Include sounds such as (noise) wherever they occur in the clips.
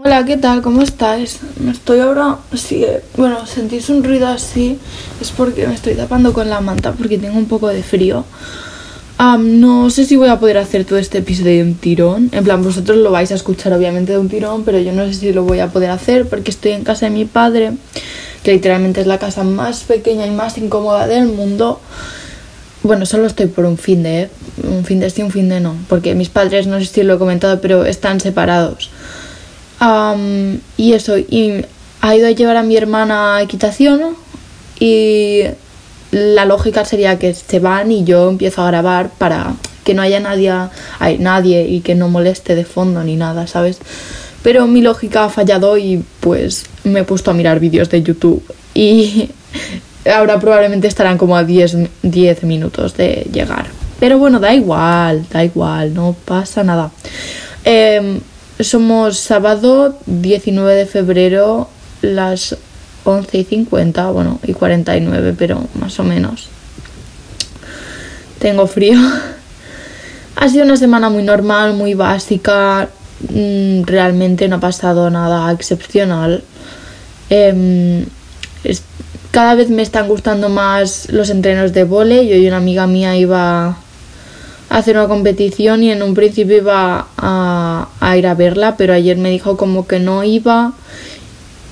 Hola, ¿qué tal? ¿Cómo estáis? Me estoy ahora... Sí, eh, bueno, sentís un ruido así, es porque me estoy tapando con la manta porque tengo un poco de frío. Am, no sé si voy a poder hacer todo este episodio de un tirón. En plan, vosotros lo vais a escuchar obviamente de un tirón, pero yo no sé si lo voy a poder hacer porque estoy en casa de mi padre, que literalmente es la casa más pequeña y más incómoda del mundo. Bueno, solo estoy por un fin de, ¿eh? un fin de sí, un fin de no, porque mis padres, no sé si lo he comentado, pero están separados. Y eso, y ha ido a llevar a mi hermana a equitación y la lógica sería que se van y yo empiezo a grabar para que no haya nadie, hay nadie y que no moleste de fondo ni nada, ¿sabes? Pero mi lógica ha fallado y pues me he puesto a mirar vídeos de YouTube y (laughs) ahora probablemente estarán como a 10, 10 minutos de llegar. Pero bueno, da igual, da igual, no pasa nada. Em, somos sábado 19 de febrero, las 11 y 50, bueno, y 49, pero más o menos. Tengo frío. (laughs) Ha sido una semana muy normal, muy básica. mm, Realmente no ha pasado nada excepcional. Em, cada vez me están gustando más los entrenos de vole. Yo y una amiga mía iba hacer una competición y en un principio iba a, ir a verla, pero ayer me dijo como que no iba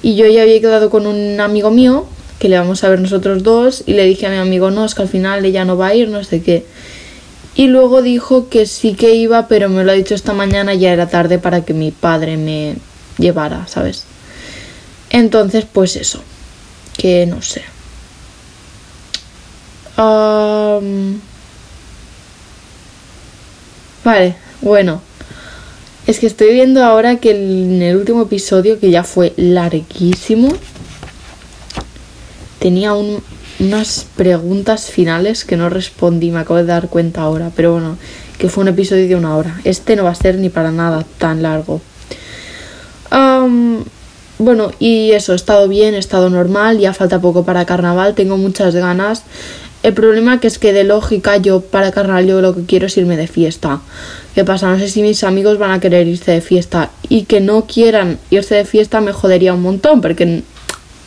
y yo ya había quedado con un amigo mío que le vamos a ver nosotros dos y le dije a mi amigo no, es que al final ella no va a ir, no sé qué. Y luego dijo que sí que iba, pero me lo ha dicho esta mañana, ya era tarde para que mi padre me llevara, ¿sabes? Entonces, pues eso, que no sé. Am, Vale, bueno. Es que estoy viendo ahora que en el último episodio, que ya fue larguísimo, tenía un- unas preguntas finales que no respondí, me acabo de dar cuenta ahora, pero bueno, que fue un episodio de una hora. Este no va a ser ni para nada tan largo. Bueno, y eso, he estado bien, he estado normal, ya falta poco para carnaval, tengo muchas ganas. El problema que es que de lógica yo para carnaval yo lo que quiero es irme de fiesta. ¿Qué pasa? No sé si mis amigos van a querer irse de fiesta y que no quieran irse de fiesta me jodería un montón porque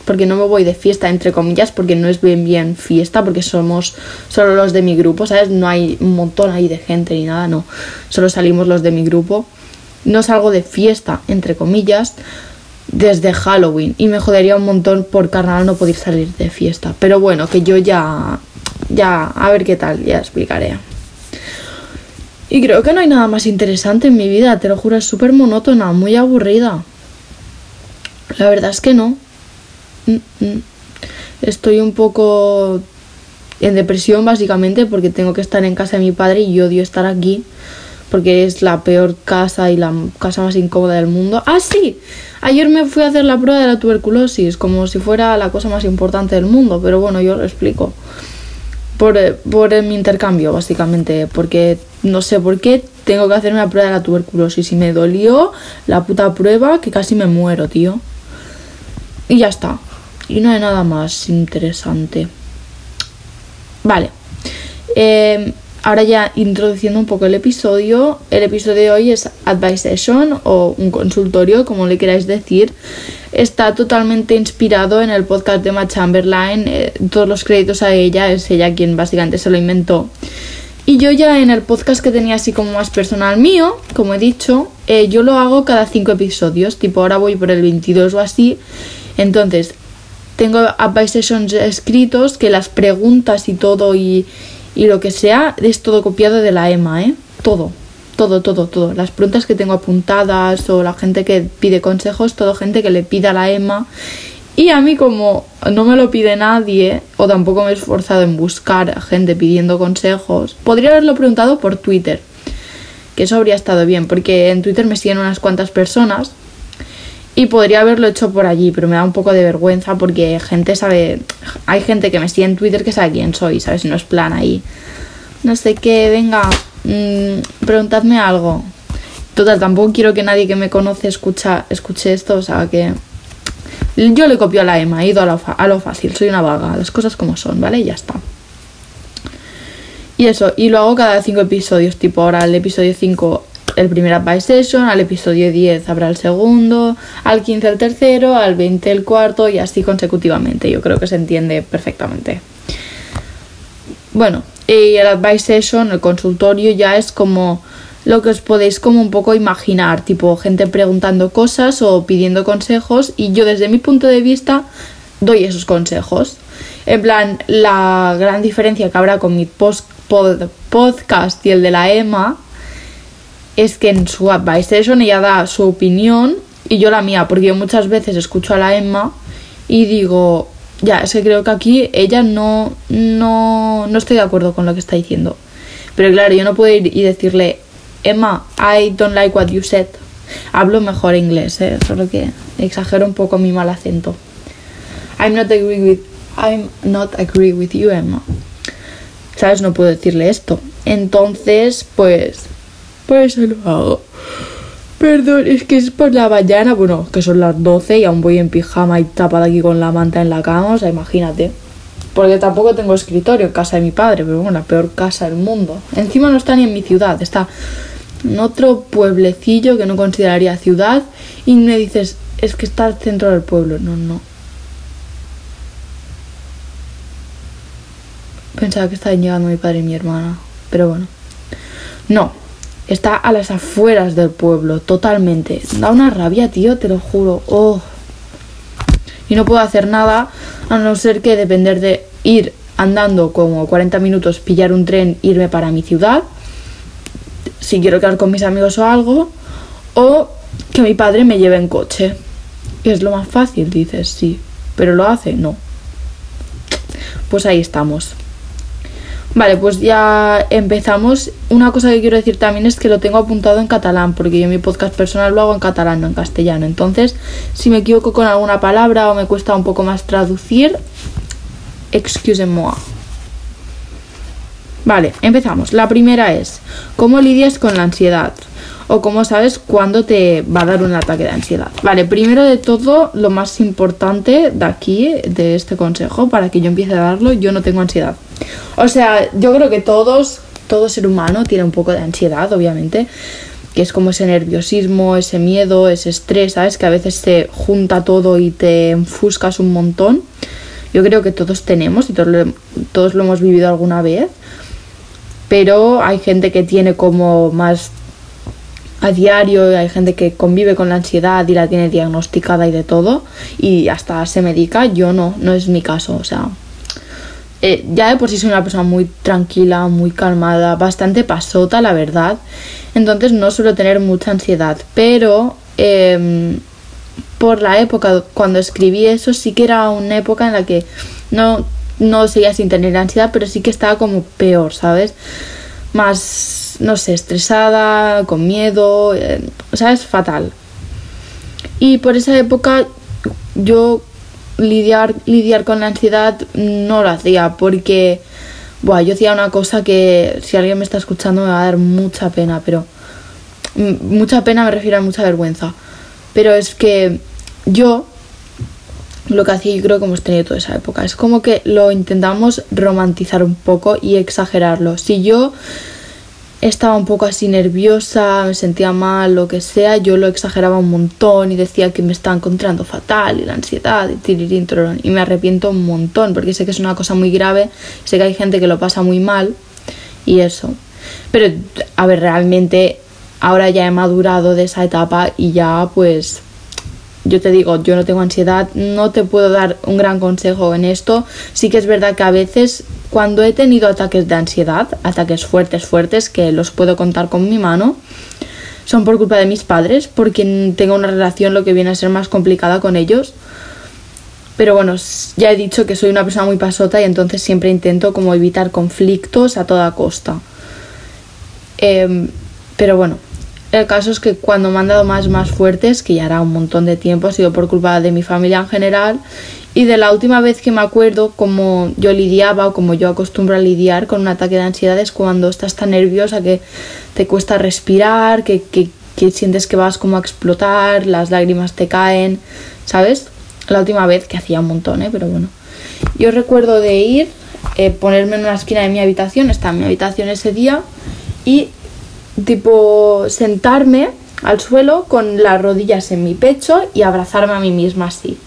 porque no me voy de fiesta entre comillas porque no es bien bien fiesta porque somos solo los de mi grupo, ¿sabes? No hay un montón ahí de gente ni nada, no. Solo salimos los de mi grupo. No salgo de fiesta entre comillas desde Halloween y me jodería un montón por carnaval no poder salir de fiesta. Pero bueno, que yo ya ya a ver qué tal, ya explicaré. Y creo que no hay nada más interesante en mi vida, te lo juro, es súper monótona, muy aburrida. La verdad es que no. Mm, mm. Estoy un poco en depresión básicamente porque tengo que estar en casa de mi padre y odio estar aquí porque es la peor casa y la casa más incómoda del mundo. Ah, sí, ayer me fui a hacer la prueba de la tuberculosis como si fuera la cosa más importante del mundo, pero bueno, yo lo explico. Por, eh, por eh, mi intercambio, básicamente, porque no sé por qué tengo que hacer una prueba de la tuberculosis y me dolió la puta prueba que casi me muero, tío. Y ya está. Y no hay nada más interesante. Vale. Eh, ahora ya introduciendo un poco el episodio. El episodio de hoy es Advice Session o un consultorio, como le queráis decir. Está totalmente inspirado en el podcast de Emma Chamberlain. eh, todos los créditos a ella, es ella quien básicamente se lo inventó. Y yo ya en el podcast que tenía así como más personal mío, como he dicho, eh, yo lo hago cada cinco episodios. Tipo, ahora voy por el 22 o así. Entonces, tengo advice sessions escritos que las preguntas y todo y, y lo que sea es todo copiado de la EMA, ¿eh? Todo, todo, todo, todo. Las preguntas que tengo apuntadas o la gente que pide consejos, todo gente que le pide a la EMA. Y a mí como no me lo pide nadie o tampoco me he esforzado en buscar gente pidiendo consejos, podría haberlo preguntado por Twitter. Que eso habría estado bien, porque en Twitter me siguen unas cuantas personas y podría haberlo hecho por allí, pero me da un poco de vergüenza porque gente sabe, hay gente que me sigue en Twitter que sabe quién soy, ¿sabes? No es plan ahí. No sé qué, venga, mm, preguntadme algo. Total, tampoco quiero que nadie que me conoce escucha, escuche esto, o sea que... Yo le copio a la Emma, he ido a lo, a lo fácil, soy una vaga, las cosas como son, ¿vale? Y ya está. Y eso, y lo hago cada cinco episodios, tipo ahora el episodio 5 el primer Advice Session, al episodio 10 habrá el segundo, al 15 el tercero, al 20 el cuarto y así consecutivamente. Yo creo que se entiende perfectamente. Bueno, y el Advice Session, el consultorio ya es como lo que os podéis como un poco imaginar, tipo gente preguntando cosas o pidiendo consejos y yo desde mi punto de vista doy esos consejos. En plan, la gran diferencia que habrá con mi podcast y el de la Emma es que en su Advice Session ella da su opinión y yo la mía, porque yo muchas veces escucho a la Emma y digo, ya, es que creo que aquí ella no, no, no estoy de acuerdo con lo que está diciendo. Pero claro, yo no puedo ir y decirle, Emma, I don't like what you said. Hablo mejor inglés, ¿eh? solo que exagero un poco mi mal acento. I'm not agree with I'm not agree with you, Emma. ¿Sabes? No puedo decirle esto. Entonces, pues por eso lo hago. Perdón, es que es por la mañana, bueno, que son las 12 y aún voy en pijama y tapada aquí con la manta en la cama, o sea, imagínate. Porque tampoco tengo escritorio en casa de mi padre, pero bueno, la peor casa del mundo. Encima no está ni en mi ciudad, está en otro pueblecillo que no consideraría ciudad y me dices, es que está al centro del pueblo. No, no. Pensaba que estaban llegando mi padre y mi hermana, pero bueno. No, está a las afueras del pueblo, totalmente. Da una rabia, tío, te lo juro. Oh. Y no puedo hacer nada a no ser que depender de ir andando como 40 minutos, pillar un tren, irme para mi ciudad si quiero quedar con mis amigos o algo, o que mi padre me lleve en coche. Es lo más fácil, dices, sí, pero lo hace, no. Pues ahí estamos. Vale, pues ya empezamos. Una cosa que quiero decir también es que lo tengo apuntado en catalán, porque yo mi podcast personal lo hago en catalán, no en castellano. Entonces, si me equivoco con alguna palabra o me cuesta un poco más traducir, excusez-moi. Vale, empezamos. La primera es, ¿cómo lidias con la ansiedad? O cómo sabes cuándo te va a dar un ataque de ansiedad. Vale, primero de todo, lo más importante de aquí, de este consejo, para que yo empiece a darlo, yo no tengo ansiedad. O sea, yo creo que todos, todo ser humano tiene un poco de ansiedad, obviamente, que es como ese nerviosismo, ese miedo, ese estrés, ¿sabes? Que a veces se junta todo y te enfuscas un montón. Yo creo que todos tenemos y todos todos lo hemos vivido alguna vez pero hay gente que tiene como más a diario, hay gente que convive con la ansiedad y la tiene diagnosticada y de todo, y hasta se medica, yo no, no es mi caso, o sea, eh, ya de por sí soy una persona muy tranquila, muy calmada, bastante pasota, la verdad, entonces no suelo tener mucha ansiedad, pero em, por la época cuando escribí eso sí que era una época en la que no no seguía sin tener ansiedad, pero sí que estaba como peor, ¿sabes? Más, no sé, estresada, con miedo, eh, ¿sabes? Fatal. Y por esa época yo lidiar, lidiar con la ansiedad no lo hacía porque, buah, yo hacía una cosa que si alguien me está escuchando me va a dar mucha pena, pero mucha pena me refiero a mucha vergüenza. Pero es que yo lo que hacía yo creo que hemos tenido toda esa época. Es como que lo intentamos romantizar un poco y exagerarlo. Si yo estaba un poco así nerviosa, me sentía mal, lo que sea, yo lo exageraba un montón y decía que me estaba encontrando fatal y la ansiedad y tirirín, y me arrepiento un montón porque sé que es una cosa muy grave, sé que hay gente que lo pasa muy mal y eso. Pero a ver, realmente ahora ya he madurado de esa etapa y ya pues yo te digo, yo no tengo ansiedad, no te puedo dar un gran consejo en esto. Sí que es verdad que a veces cuando he tenido ataques de ansiedad, ataques fuertes, fuertes, que los puedo contar con mi mano, son por culpa de mis padres, porque tengo una relación lo que viene a ser más complicada con ellos. Pero bueno, ya he dicho que soy una persona muy pasota y entonces siempre intento como evitar conflictos a toda costa. Em, pero bueno, el caso es que cuando me han dado más más fuertes, que ya era un montón de tiempo, ha sido por culpa de mi familia en general. Y de la última vez que me acuerdo como yo lidiaba o como yo acostumbro a lidiar con un ataque de ansiedad es cuando estás tan nerviosa que te cuesta respirar, que, sientes que vas como a explotar, las lágrimas te caen, ¿sabes? La última vez que hacía un montón, ¿eh? Pero bueno. Yo recuerdo de ir, eh, ponerme en una esquina de mi habitación, estaba en mi habitación ese día y tipo sentarme al suelo con las rodillas en mi pecho y abrazarme a mí misma así.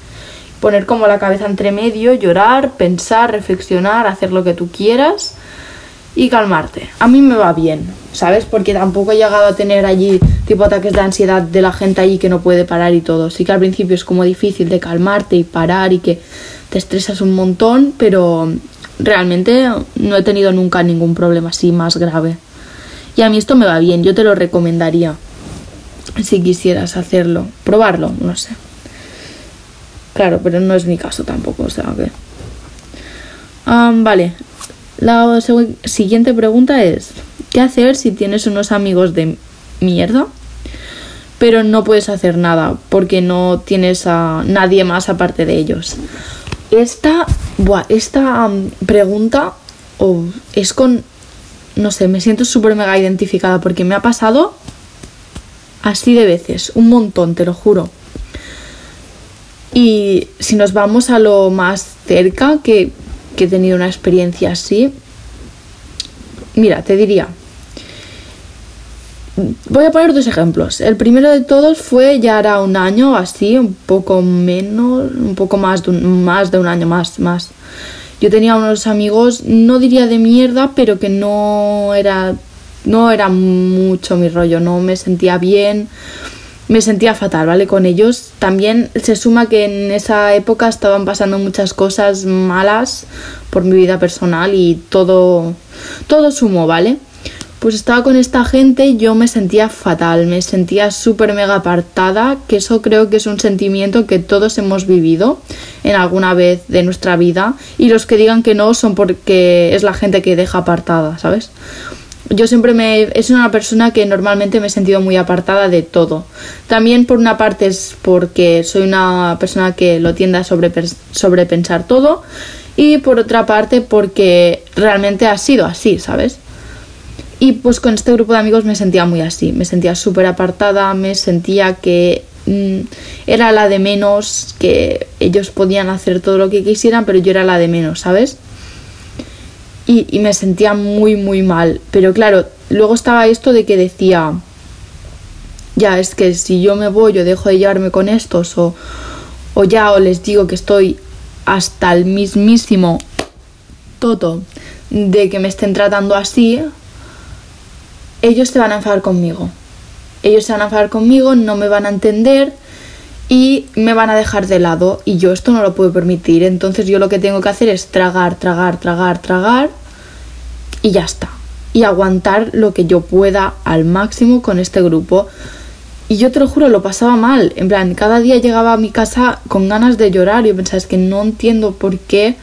Poner como la cabeza entre medio, llorar, pensar, reflexionar, hacer lo que tú quieras y calmarte. A mí me va bien, ¿sabes? Porque tampoco he llegado a tener allí tipo ataques de ansiedad de la gente allí que no puede parar y todo. Sí que al principio es como difícil de calmarte y parar y que te estresas un montón, pero realmente no he tenido nunca ningún problema así más grave. Y a mí esto me va bien, yo te lo recomendaría si quisieras hacerlo, probarlo, no sé. Claro, pero no es mi caso tampoco, o sea que... vale, la siguiente pregunta es, ¿qué hacer si tienes unos amigos de mierda? Pero no puedes hacer nada porque no tienes a nadie más aparte de ellos. Esta, esta pregunta es con, no sé, me siento súper mega identificada porque me ha pasado así de veces, un montón, te lo juro. Y si nos vamos a lo más cerca que, que he tenido una experiencia así, mira, te diría, voy a poner dos ejemplos. El primero de todos fue ya era un año así, un poco menos, un poco más de un, más de un año más, más. Yo tenía unos amigos, no diría de mierda, pero que no era no era mucho mi rollo, no me sentía bien, me sentía fatal, ¿vale? Con ellos también se suma que en esa época estaban pasando muchas cosas malas por mi vida personal y todo, todo sumó, ¿vale? Pues estaba con esta gente y yo me sentía fatal, me sentía súper mega apartada, que eso creo que es un sentimiento que todos hemos vivido en alguna vez de nuestra vida y los que digan que no son porque es la gente que deja apartada, ¿sabes? yo siempre me es una persona que normalmente me he sentido muy apartada de todo. También por una parte es porque soy una persona que lo tiende a sobrepensar todo y por otra parte porque realmente ha sido así, ¿sabes? Y pues con este grupo de amigos me sentía muy así, me sentía súper apartada, me sentía que mm, era la de menos, que ellos podían hacer todo lo que quisieran, pero yo era la de menos, ¿sabes? y, me sentía muy, muy mal. Pero claro, luego estaba esto de que decía, ya es que si yo me voy o dejo de llevarme con estos o, o ya o les digo que estoy hasta el mismísimo toto de que me estén tratando así, ellos se van a enfadar conmigo. Ellos se van a enfadar conmigo, no me van a entender y me van a dejar de lado y yo esto no lo puedo permitir. Entonces yo lo que tengo que hacer es tragar, tragar, tragar, tragar y ya está. Y aguantar lo que yo pueda al máximo con este grupo. Y yo te lo juro, lo pasaba mal. En plan, cada día llegaba a mi casa con ganas de llorar. Yo pensaba, es que no entiendo por qué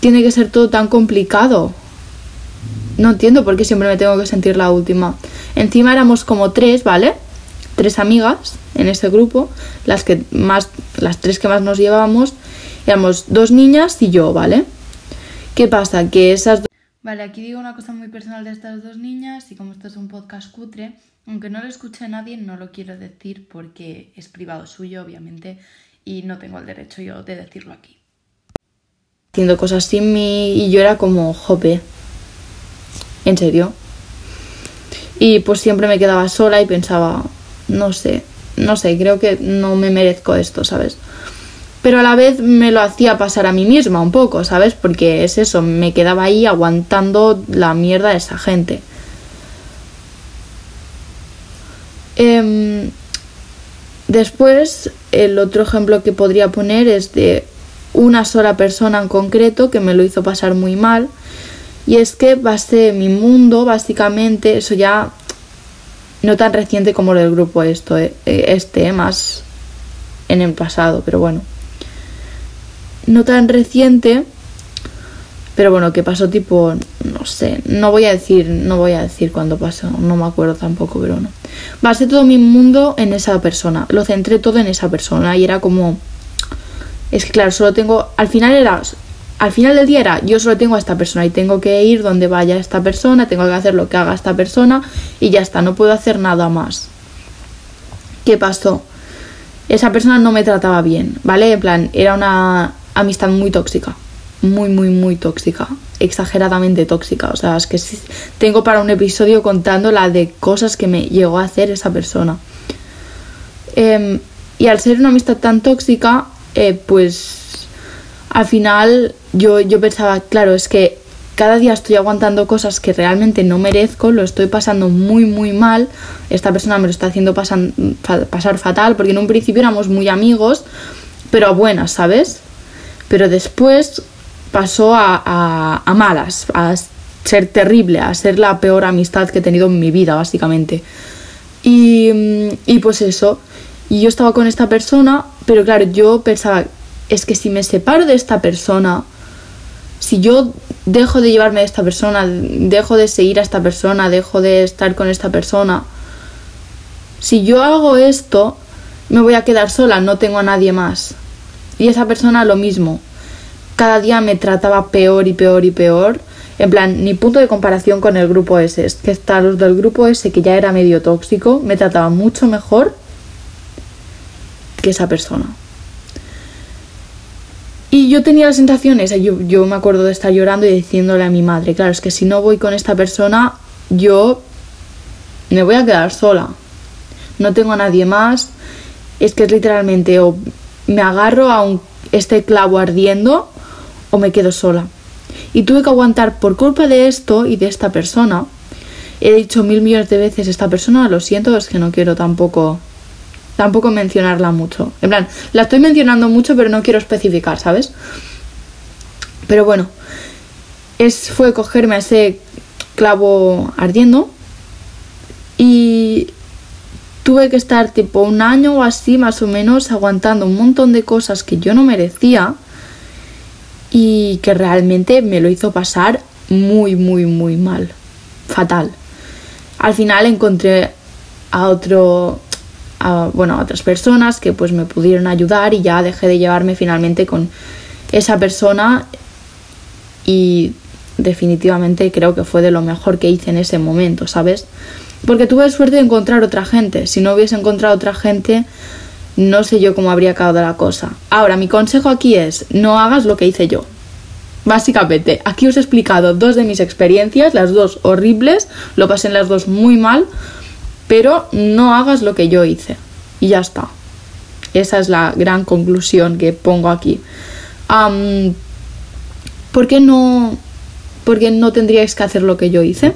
tiene que ser todo tan complicado. No entiendo por qué siempre me tengo que sentir la última. Encima éramos como tres, ¿vale? Tres amigas en ese grupo, las que más, las tres que más nos llevábamos, éramos dos niñas y yo, ¿vale? ¿Qué pasa? Que esas dos... Vale, aquí digo una cosa muy personal de estas dos niñas y como esto es un podcast cutre, aunque no lo escuche nadie, no lo quiero decir porque es privado suyo, obviamente, y no tengo el derecho yo de decirlo aquí. Haciendo cosas sin mí y yo era como, jope, ¿en serio? Y pues siempre me quedaba sola y pensaba, no sé, no sé, creo que no me merezco esto, ¿sabes? Pero a la vez me lo hacía pasar a mí misma un poco, ¿sabes? Porque es eso, me quedaba ahí aguantando la mierda de esa gente. Em, después, el otro ejemplo que podría poner es de una sola persona en concreto que me lo hizo pasar muy mal. Y es que basé mi mundo, básicamente, eso ya no tan reciente como lo del grupo esto, eh, este, más en el pasado, pero bueno. No tan reciente, pero bueno, que pasó tipo, no sé, no voy a decir, no voy a decir cuándo pasó, no me acuerdo tampoco, pero no. Basé todo mi mundo en esa persona, lo centré todo en esa persona y era como, es que claro, solo tengo, al final era al final del día era yo solo tengo a esta persona y tengo que ir donde vaya esta persona, tengo que hacer lo que haga esta persona y ya está, no puedo hacer nada más. ¿Qué pasó? Esa persona no me trataba bien, ¿vale? En plan, era una amistad muy tóxica, muy, muy, muy tóxica. exageradamente tóxica. O sea, es que tengo para un episodio contando la de cosas que me llegó a hacer esa persona. Em, y al ser una amistad tan tóxica, eh, pues al final yo, yo pensaba, claro, es que cada día estoy aguantando cosas que realmente no merezco, lo estoy pasando muy muy mal, esta persona me lo está haciendo pasar fatal, porque en un principio éramos muy amigos, pero a buenas, ¿sabes? Pero después pasó a, a, malas, a ser terrible, a ser la peor amistad que he tenido en mi vida, básicamente. Y, y pues eso, y yo estaba con esta persona, pero claro, yo pensaba, es que si me separo de esta persona, si yo dejo de llevarme de esta persona, dejo de seguir a esta persona, dejo de estar con esta persona, si yo hago esto, me voy a quedar sola, no tengo a nadie más. Y esa persona lo mismo. Cada día me trataba peor y peor y peor. En plan, ni punto de comparación con el grupo S. Es que hasta los del grupo S, que ya era medio tóxico, me trataba mucho mejor que esa persona. Y yo tenía la sensación esa, yo, yo me acuerdo de estar llorando y diciéndole a mi madre, claro, es que si no voy con esta persona, yo me voy a quedar sola. No tengo a nadie más. Es que es literalmente o me agarro a un, este clavo ardiendo o me quedo sola. Y tuve que aguantar por culpa de esto y de esta persona. He dicho mil millones de veces esta persona, lo siento, es que no quiero tampoco tampoco mencionarla mucho. En plan, la estoy mencionando mucho, pero no quiero especificar, ¿sabes? Pero bueno, es, fue cogerme a ese clavo ardiendo y tuve que estar tipo un año o así más o menos aguantando un montón de cosas que yo no merecía y que realmente me lo hizo pasar muy, muy, muy mal. Fatal. Al final encontré a otro a, bueno, a otras personas que pues me pudieron ayudar y ya dejé de llevarme finalmente con esa persona y definitivamente creo que fue de lo mejor que hice en ese momento, ¿sabes? Porque tuve suerte de encontrar otra gente. Si no hubiese encontrado otra gente, no sé yo cómo habría acabado la cosa. Ahora, mi consejo aquí es, no hagas lo que hice yo. Básicamente, aquí os he explicado dos de mis experiencias, las dos horribles, lo pasé en las dos muy mal, pero no hagas lo que yo hice. Y ya está. Esa es la gran conclusión que pongo aquí. ¿Por qué no, por qué no tendríais que hacer lo que yo hice?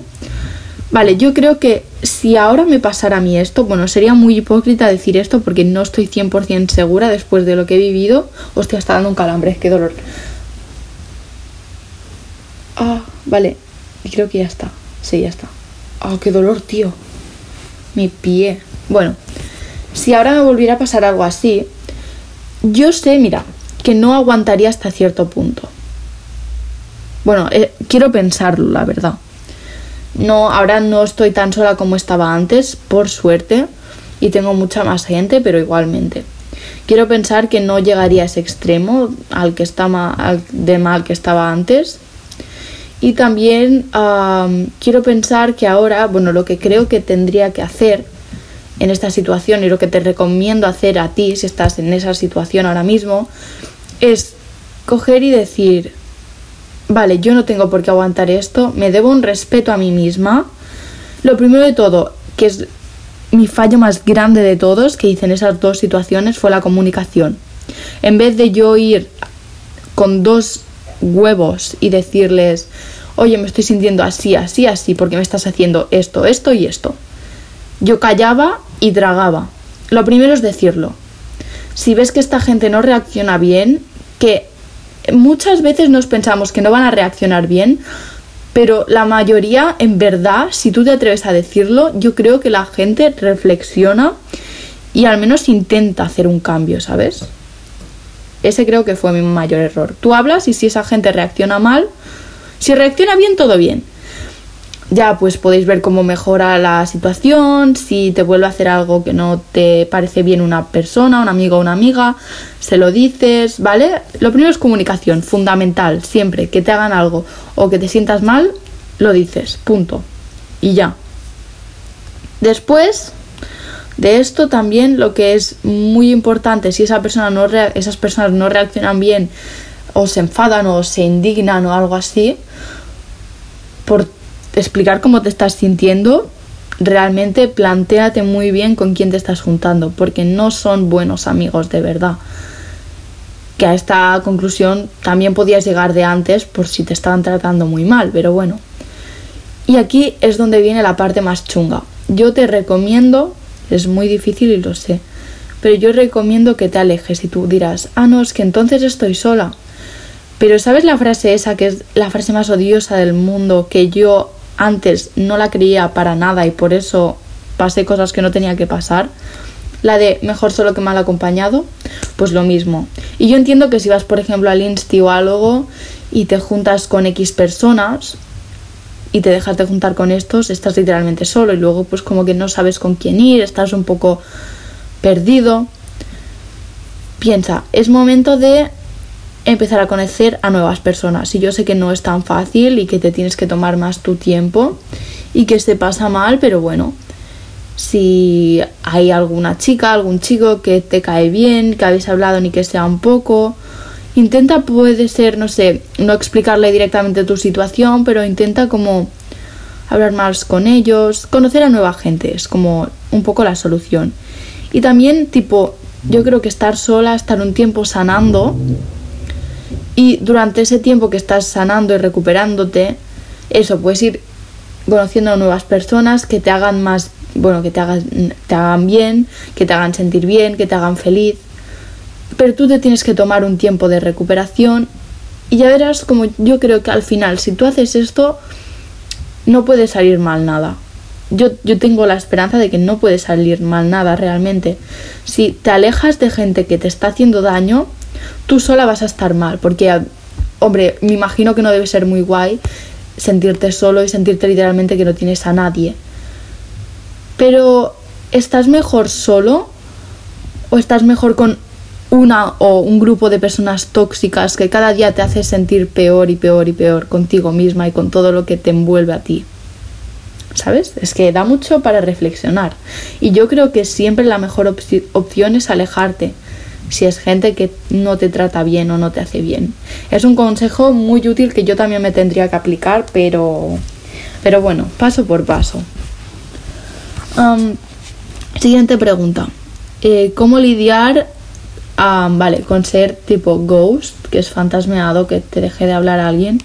Vale, yo creo que si ahora me pasara a mí esto, bueno, sería muy hipócrita decir esto porque no estoy 100% segura después de lo que he vivido. Hostia, está dando un calambre, qué dolor. Ah, vale, creo que ya está. Sí, ya está. Ah, qué dolor, tío mi pie. Bueno, si ahora me volviera a pasar algo así, yo sé, mira, que no aguantaría hasta cierto punto. Bueno, eh, quiero pensarlo, la verdad. No, ahora no estoy tan sola como estaba antes, por suerte, y tengo mucha más gente, pero igualmente. Quiero pensar que no llegaría a ese extremo al que estaba, de mal que estaba antes, y también quiero pensar que ahora, bueno, lo que creo que tendría que hacer en esta situación y lo que te recomiendo hacer a ti si estás en esa situación ahora mismo es coger y decir, vale, yo no tengo por qué aguantar esto, me debo un respeto a mí misma. Lo primero de todo, que es mi fallo más grande de todos que hice en esas dos situaciones, fue la comunicación. En vez de yo ir con dos huevos y decirles, oye, me estoy sintiendo así, así, así, porque me estás haciendo esto, esto y esto. Yo callaba y tragaba. Lo primero es decirlo. Si ves que esta gente no reacciona bien, que muchas veces nos pensamos que no van a reaccionar bien, pero la mayoría, en verdad, si tú te atreves a decirlo, yo creo que la gente reflexiona y al menos intenta hacer un cambio, ¿sabes? Ese creo que fue mi mayor error. Tú hablas y si esa gente reacciona mal, si reacciona bien, todo bien. Ya pues podéis ver cómo mejora la situación, si te vuelve a hacer algo que no te parece bien una persona, un amigo o una amiga, se lo dices, ¿vale? Lo primero es comunicación, fundamental, siempre que te hagan algo o que te sientas mal, lo dices, punto. Y ya. Después, de esto también lo que es muy importante, si esa persona no esas personas no reaccionan bien o se enfadan o se indignan o algo así por explicar cómo te estás sintiendo, realmente planteate muy bien con quién te estás juntando, porque no son buenos amigos de verdad. Que a esta conclusión también podías llegar de antes por si te estaban tratando muy mal, pero bueno. Y aquí es donde viene la parte más chunga. Yo te recomiendo, es muy difícil y lo sé, pero yo recomiendo que te alejes y tú dirás, ah, no, es que entonces estoy sola. Pero ¿sabes la frase esa que es la frase más odiosa del mundo que yo antes no la creía para nada y por eso pasé cosas que no tenía que pasar. La de mejor solo que mal acompañado, pues lo mismo. Y yo entiendo que si vas, por ejemplo, al Insti o algo y te juntas con X personas y te dejas de juntar con estos, estás literalmente solo y luego pues como que no sabes con quién ir, estás un poco perdido. Piensa, es momento de empezar a conocer a nuevas personas. Y yo sé que no es tan fácil y que te tienes que tomar más tu tiempo y que se pasa mal, pero bueno, si hay alguna chica, algún chico que te cae bien, que habéis hablado ni que sea un poco, intenta puede ser, no sé, no explicarle directamente tu situación, pero intenta como hablar más con ellos, conocer a nueva gente, es como un poco la solución. Y también tipo, yo creo que estar sola, estar un tiempo sanando, y durante ese tiempo que estás sanando y recuperándote, eso, puedes ir conociendo a nuevas personas que te hagan más, bueno, que te hagan, te hagan bien, que te hagan sentir bien, que te hagan feliz. Pero tú te tienes que tomar un tiempo de recuperación y ya verás como yo creo que al final, si tú haces esto, no puede salir mal nada. Yo, yo tengo la esperanza de que no puede salir mal nada realmente. Si te alejas de gente que te está haciendo daño, tú sola vas a estar mal, porque, hombre, me imagino que no debe ser muy guay sentirte solo y sentirte literalmente que no tienes a nadie. Pero, ¿estás mejor solo? ¿O estás mejor con una o un grupo de personas tóxicas que cada día te hace sentir peor y peor y peor contigo misma y con todo lo que te envuelve a ti? ¿Sabes? Es que da mucho para reflexionar. Y yo creo que siempre la mejor opción es alejarte si es gente que no te trata bien o no te hace bien. Es un consejo muy útil que yo también me tendría que aplicar, pero, pero bueno, paso por paso. siguiente pregunta. Eh, ¿Cómo lidiar vale, con ser tipo ghost, que es fantasmeado, que te deje de hablar a alguien,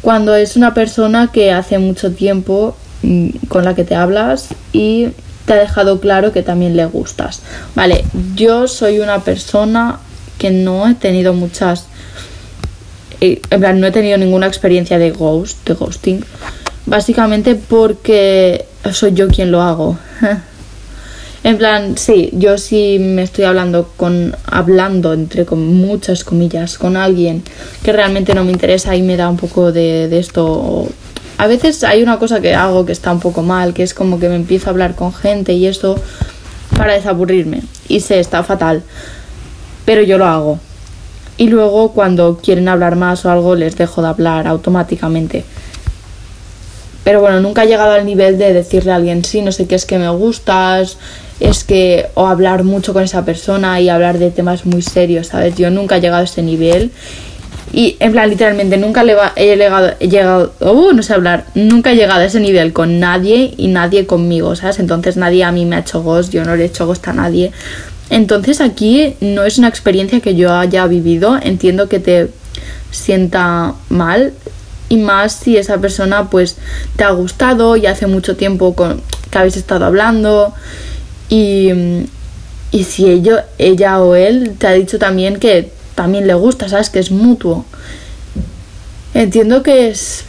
cuando es una persona que hace mucho tiempo mm, con la que te hablas y te ha dejado claro que también le gustas. Vale, yo soy una persona que no he tenido muchas... Eh, en plan, no he tenido ninguna experiencia de ghost, de ghosting. Básicamente porque soy yo quien lo hago. (laughs) en plan, sí, yo sí me estoy hablando con... Hablando, entre con muchas comillas, con alguien que realmente no me interesa y me da un poco de, de esto a veces hay una cosa que hago que está un poco mal, que es como que me empiezo a hablar con gente y eso para desaburrirme. Y sé, está fatal. Pero yo lo hago. Y luego cuando quieren hablar más o algo les dejo de hablar automáticamente. Pero bueno, nunca he llegado al nivel de decirle a alguien, sí, no sé qué es que me gustas, es que, o hablar mucho con esa persona y hablar de temas muy serios, ¿sabes? Yo nunca he llegado a ese nivel y en plan, literalmente, nunca le he llegado, llegado uh, no sé hablar, nunca he llegado a ese nivel con nadie y nadie conmigo, ¿sabes? Entonces nadie a mí me ha hecho ghost, yo no le he hecho ghost a nadie. Entonces aquí no es una experiencia que yo haya vivido, entiendo que te sienta mal y más si esa persona pues te ha gustado y hace mucho tiempo con, que habéis estado hablando y, y si ello, ella o él te ha dicho también que también le gusta, ¿sabes? Que es mutuo. Entiendo que es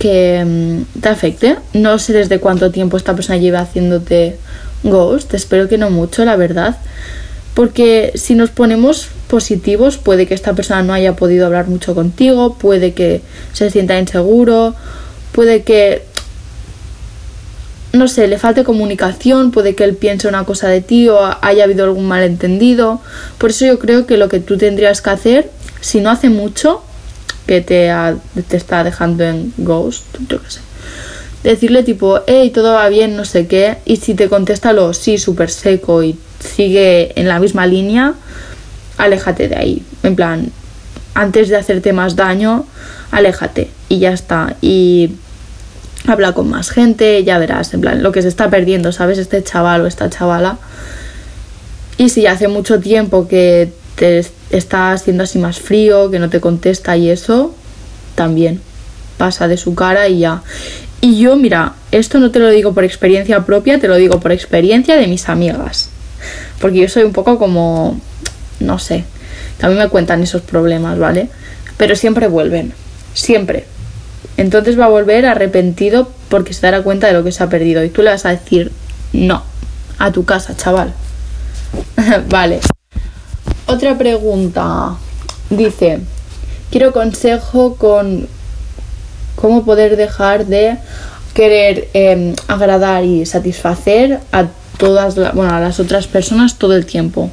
que mm, te afecte. No sé desde cuánto tiempo esta persona lleva haciéndote ghost. Espero que no mucho, la verdad. Porque si nos ponemos positivos, puede que esta persona no haya podido hablar mucho contigo, puede que se sienta inseguro, puede que no sé, le falte comunicación, puede que él piense una cosa de ti o haya habido algún malentendido. Por eso yo creo que lo que tú tendrías que hacer, si no hace mucho, que te, te está dejando en ghost, yo qué sé, decirle tipo, hey, todo va bien, no sé qué, y si te contesta lo sí, súper seco y sigue en la misma línea, aléjate de ahí. En plan, antes de hacerte más daño, aléjate y ya está. Y habla con más gente, ya verás, en plan, lo que se está perdiendo, ¿sabes? Este chaval o esta chavala. Y si hace mucho tiempo que te está haciendo así más frío, que no te contesta y eso, también pasa de su cara y ya. Y yo, mira, esto no te lo digo por experiencia propia, te lo digo por experiencia de mis amigas. Porque yo soy un poco como, no sé, mí me cuentan esos problemas, ¿vale? Pero siempre vuelven, siempre. Entonces va a volver arrepentido porque se dará cuenta de lo que se ha perdido. Y tú le vas a decir, no, a tu casa, chaval. (laughs) vale. Otra pregunta. Dice, quiero consejo con cómo poder dejar de querer em, agradar y satisfacer a todas bueno, a las otras personas todo el tiempo.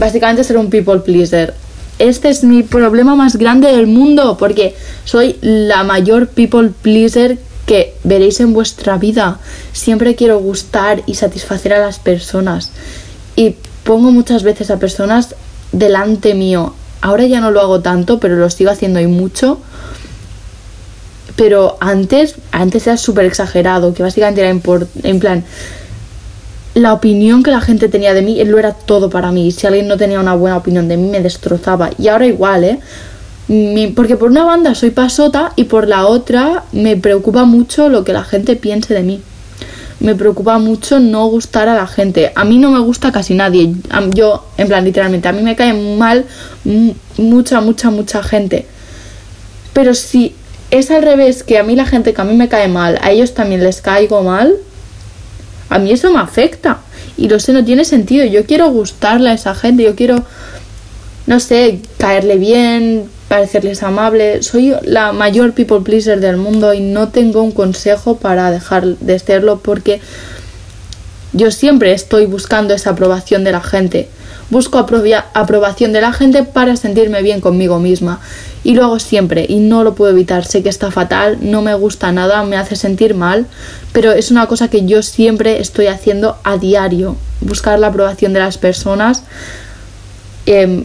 Básicamente ser un people pleaser. Este es mi problema más grande del mundo porque soy la mayor people pleaser que veréis en vuestra vida. Siempre quiero gustar y satisfacer a las personas. Y pongo muchas veces a personas delante mío. Ahora ya no lo hago tanto, pero lo sigo haciendo y mucho pero antes, antes era súper exagerado, que básicamente era en plan, la opinión que la gente tenía de mí, lo era todo para mí. Si alguien no tenía una buena opinión de mí, me destrozaba. Y ahora igual, ¿eh? porque por una banda soy pasota y por la otra me preocupa mucho lo que la gente piense de mí. Me preocupa mucho no gustar a la gente. A mí no me gusta casi nadie. Yo, en plan, literalmente, a mí me cae mal mucha, mucha, mucha gente. Pero si es al revés, que a mí la gente que a mí me cae mal, a ellos también les caigo mal, a mí eso me afecta. Y lo sé, no tiene sentido. Yo quiero gustarle a esa gente, yo quiero, no sé, caerle bien, parecerles amable. Soy la mayor people pleaser del mundo y no tengo un consejo para dejar de serlo porque yo siempre estoy buscando esa aprobación de la gente. Busco aprobación de la gente para sentirme bien conmigo misma. Y lo hago siempre y no lo puedo evitar. Sé que está fatal, no me gusta nada, me hace sentir mal, pero es una cosa que yo siempre estoy haciendo a diario. Buscar la aprobación de las personas em,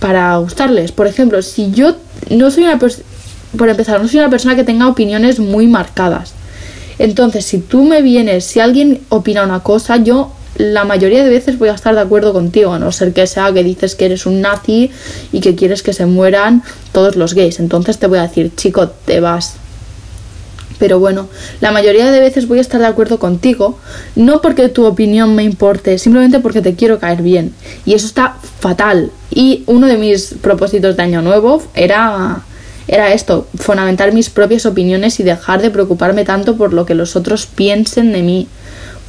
para gustarles. Por ejemplo, si yo no soy una persona... Por empezar, no soy una persona que tenga opiniones muy marcadas. Entonces, si tú me vienes, si alguien opina una cosa, yo la mayoría de veces voy a estar de acuerdo contigo, a no ser que sea que dices que eres un nazi y que quieres que se mueran todos los gays. Entonces te voy a decir, chico, te vas. Pero bueno, la mayoría de veces voy a estar de acuerdo contigo, no porque tu opinión me importe, simplemente porque te quiero caer bien. Y eso está fatal. Y uno de mis propósitos de año nuevo era era esto, fundamentar mis propias opiniones y dejar de preocuparme tanto por lo que los otros piensen de mí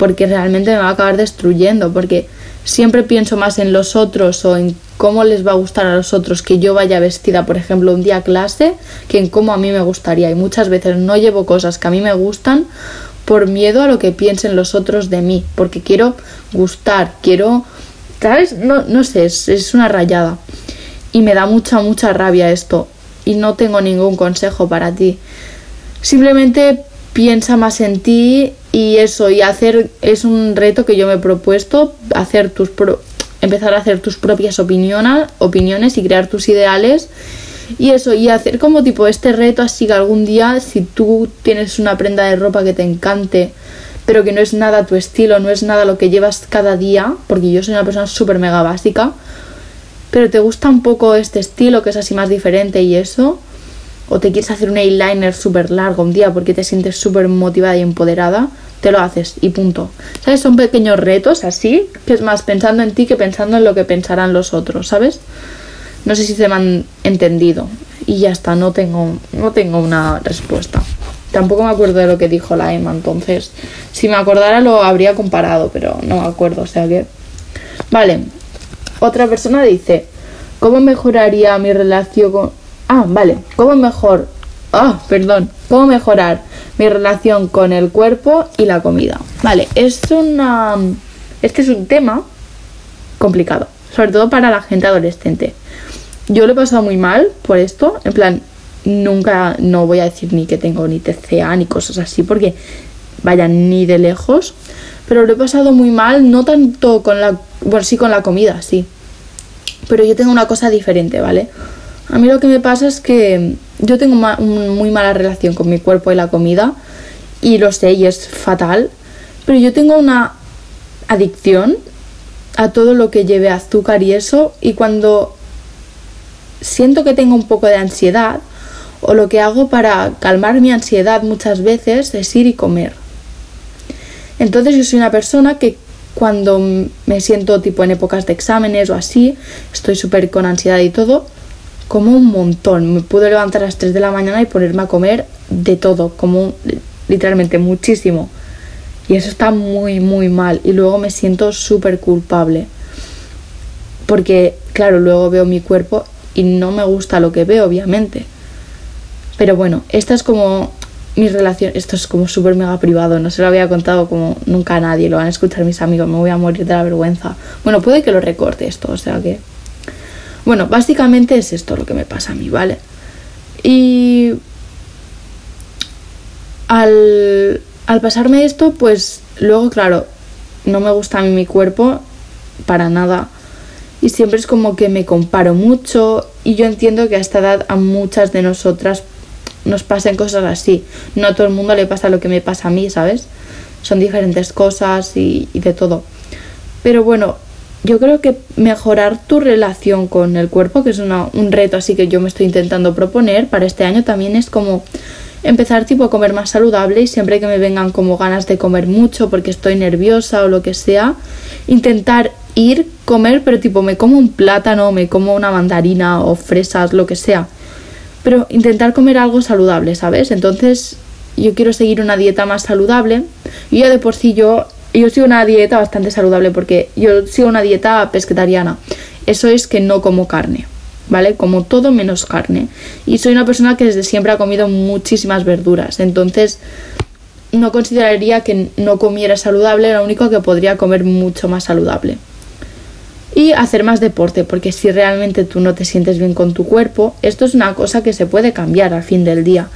porque realmente me va a acabar destruyendo, porque siempre pienso más en los otros o en cómo les va a gustar a los otros que yo vaya vestida, por ejemplo, un día a clase, que en cómo a mí me gustaría. Y muchas veces no llevo cosas que a mí me gustan por miedo a lo que piensen los otros de mí, porque quiero gustar, quiero, ¿sabes? No, no sé, es, es una rayada. Y me da mucha, mucha rabia esto. Y no tengo ningún consejo para ti. Simplemente piensa más en ti y eso, y hacer, es un reto que yo me he propuesto, hacer tus empezar a hacer tus propias opiniones, opiniones y crear tus ideales. Y eso, y hacer como tipo este reto así que algún día si tú tienes una prenda de ropa que te encante, pero que no es nada tu estilo, no es nada lo que llevas cada día, porque yo soy una persona súper mega básica, pero te gusta un poco este estilo que es así más diferente y eso, o te quieres hacer un eyeliner súper largo un día porque te sientes súper motivada y empoderada, te lo haces y punto. ¿Sabes? Son pequeños retos así, que es más pensando en ti que pensando en lo que pensarán los otros, ¿sabes? No sé si se me han entendido. Y ya está, no tengo, no tengo una respuesta. Tampoco me acuerdo de lo que dijo la Emma, entonces si me acordara lo habría comparado, pero no me acuerdo, o sea que... Vale, otra persona dice, ¿cómo mejoraría mi relación con Ah, vale. ¿Cómo mejor? Ah, perdón. ¿Cómo mejorar mi relación con el cuerpo y la comida? Vale, es una. Este es un tema complicado, sobre todo para la gente adolescente. Yo lo he pasado muy mal por esto, en plan, nunca, no voy a decir ni que tengo ni TCA ni cosas así, porque vayan ni de lejos, pero lo he pasado muy mal, no tanto con la, bueno, sí con la comida, sí, Pero yo tengo una cosa diferente, ¿vale? A mí lo que me pasa es que yo tengo una muy mala relación con mi cuerpo y la comida, y lo sé, y es fatal, pero yo tengo una adicción a todo lo que lleve azúcar y eso, y cuando siento que tengo un poco de ansiedad, o lo que hago para calmar mi ansiedad muchas veces es ir y comer. Entonces yo soy una persona que cuando me siento tipo en épocas de exámenes o así, estoy súper con ansiedad y todo, como un montón. Me puedo levantar a las 3 de la mañana y ponerme a comer de todo, como literalmente muchísimo. Y eso está muy, muy mal. Y luego me siento súper culpable. Porque, claro, luego veo mi cuerpo y no me gusta lo que veo, obviamente. Pero bueno, esta es como mi relación. Esto es como súper mega privado. No se lo había contado como nunca a nadie. Lo van a escuchar mis amigos. Me voy a morir de la vergüenza. Bueno, puede que lo recorte esto, o sea que. Bueno, básicamente es esto lo que me pasa a mí, ¿vale? Y. Al, al pasarme esto, pues luego, claro, no me gusta a mí mi cuerpo para nada. Y siempre es como que me comparo mucho. Y yo entiendo que a esta edad a muchas de nosotras nos pasen cosas así. No a todo el mundo le pasa lo que me pasa a mí, ¿sabes? Son diferentes cosas y, de todo. Pero bueno, yo creo que mejorar tu relación con el cuerpo, que es un reto así que yo me estoy intentando proponer para este año, también es como empezar tipo a comer más saludable y siempre que me vengan como ganas de comer mucho porque estoy nerviosa o lo que sea, intentar ir comer, pero tipo me como un plátano, me como una mandarina o fresas, lo que sea pero intentar comer algo saludable, ¿sabes? Entonces yo quiero seguir una dieta más saludable. Y ya de por sí yo, yo sigo una dieta bastante saludable porque yo sigo una dieta pesquetariana. Eso es que no como carne, ¿vale? Como todo menos carne. Y soy una persona que desde siempre ha comido muchísimas verduras. Entonces no consideraría que no comiera saludable, lo único que podría comer mucho más saludable y hacer más deporte, porque si realmente tú no te sientes bien con tu cuerpo, esto es una cosa que se puede cambiar al fin del día.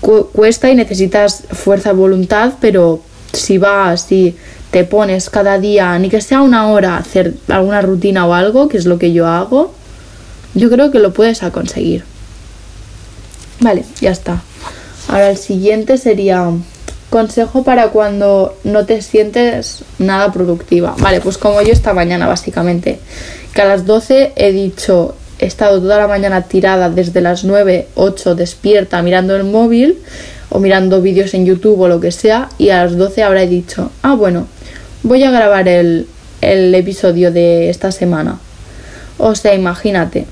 cuesta y necesitas fuerza voluntad, pero si vas y te pones cada día, ni que sea una hora, hacer alguna rutina o algo, que es lo que yo hago, yo creo que lo puedes conseguir. Vale, ya está. Ahora el siguiente sería Consejo para cuando no te sientes nada productiva. Vale, pues como yo esta mañana básicamente, que a las 12 he dicho, he estado toda la mañana tirada desde las 9, 8 despierta mirando el móvil o mirando vídeos en YouTube o lo que sea y a las 12 habrá dicho, ah bueno, voy a grabar el, el episodio de esta semana. O sea, imagínate.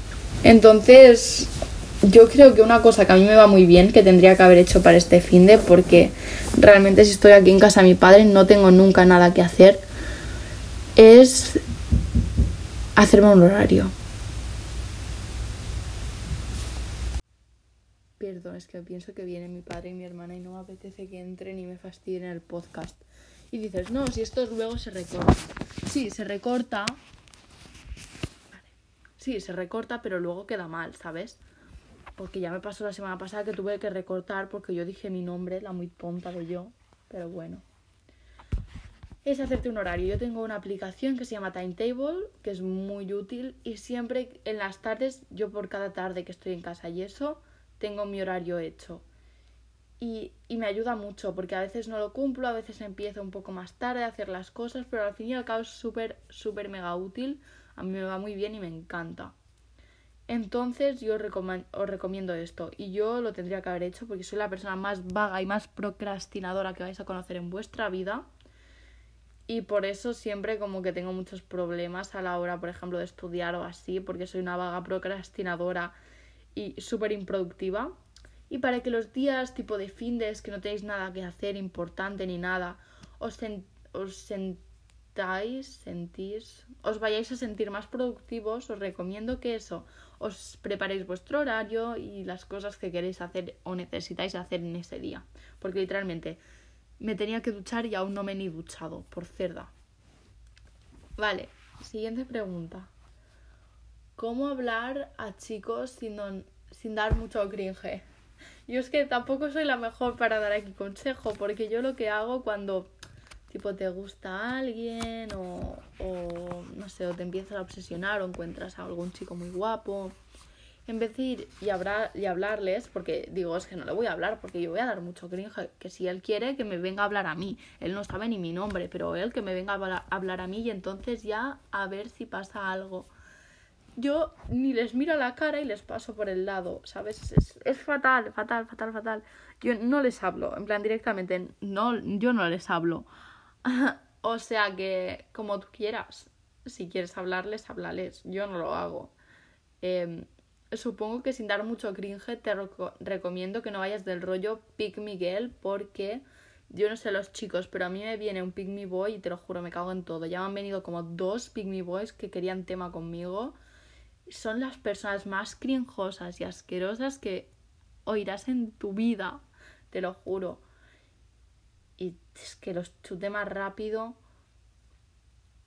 Entonces, yo creo que una cosa que a mí me va muy bien, que tendría que haber hecho para este fin de, porque realmente si estoy aquí en casa de mi padre no tengo nunca nada que hacer, es hacerme un horario. Perdón, es que pienso que viene mi padre y mi hermana y no me apetece que entren y me fastidien el podcast. Y dices, no, si esto luego se recorta. Sí, se recorta. Sí, se recorta, pero luego queda mal, ¿sabes? porque ya me pasó la semana pasada que tuve que recortar porque yo dije mi nombre, la muy tonta de yo, pero bueno. Es hacerte un horario. Yo tengo una aplicación que se llama Timetable, que es muy útil y siempre en las tardes, yo por cada tarde que estoy en casa y eso, tengo mi horario hecho. Y, y, me ayuda mucho porque a veces no lo cumplo, a veces empiezo un poco más tarde a hacer las cosas, pero al fin y al cabo es súper, súper mega útil. A mí me va muy bien y me encanta. Entonces yo os recomiendo esto y yo lo tendría que haber hecho porque soy la persona más vaga y más procrastinadora que vais a conocer en vuestra vida y por eso siempre como que tengo muchos problemas a la hora, por ejemplo, de estudiar o así porque soy una vaga procrastinadora y súper improductiva. Y para que los días tipo de findes que no tenéis nada que hacer importante ni nada, os, os sentáis, sentís, os vayáis a sentir más productivos, os recomiendo que eso os preparéis vuestro horario y las cosas que queréis hacer o necesitáis hacer en ese día. Porque literalmente me tenía que duchar y aún no me he ni duchado, por cerda. Vale, siguiente pregunta. ¿Cómo hablar a chicos sin, sin dar mucho cringe? Yo es que tampoco soy la mejor para dar aquí consejo, porque yo lo que hago cuando tipo te gusta alguien o, o no sé, o te empiezas a obsesionar o encuentras a algún chico muy guapo. En vez de ir y, y hablarles, porque digo, es que no le voy a hablar porque yo voy a dar mucho cringe, que si él quiere que me venga a hablar a mí, él no sabe ni mi nombre, pero él que me venga a hablar a mí y entonces ya a ver si pasa algo yo ni les miro a la cara y les paso por el lado, ¿sabes? Es, es, fatal, fatal, fatal, fatal. Yo no les hablo, en plan directamente, no, yo no les hablo. (laughs) o sea que, como tú quieras, si quieres hablarles, háblales. Yo no lo hago. Em, supongo que sin dar mucho cringe te recomiendo que no vayas del rollo Pick Miguel porque yo no sé los chicos, pero a mí me viene un Pick Me Boy y te lo juro, me cago en todo. Ya me han venido como dos Pick Me Boys que querían tema conmigo son las personas más crinjosas y asquerosas que oirás en tu vida, te lo juro. Y es que los chute más rápido.